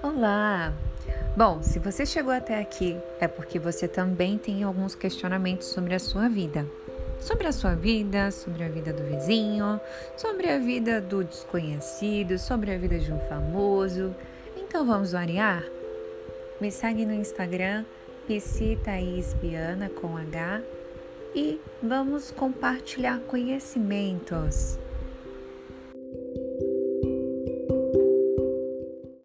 Olá! Bom, se você chegou até aqui, é porque você também tem alguns questionamentos sobre a sua vida. Sobre a sua vida, sobre a vida do vizinho, sobre a vida do desconhecido, sobre a vida de um famoso. Então vamos variar? Me segue no Instagram, Biana com H e vamos compartilhar conhecimentos.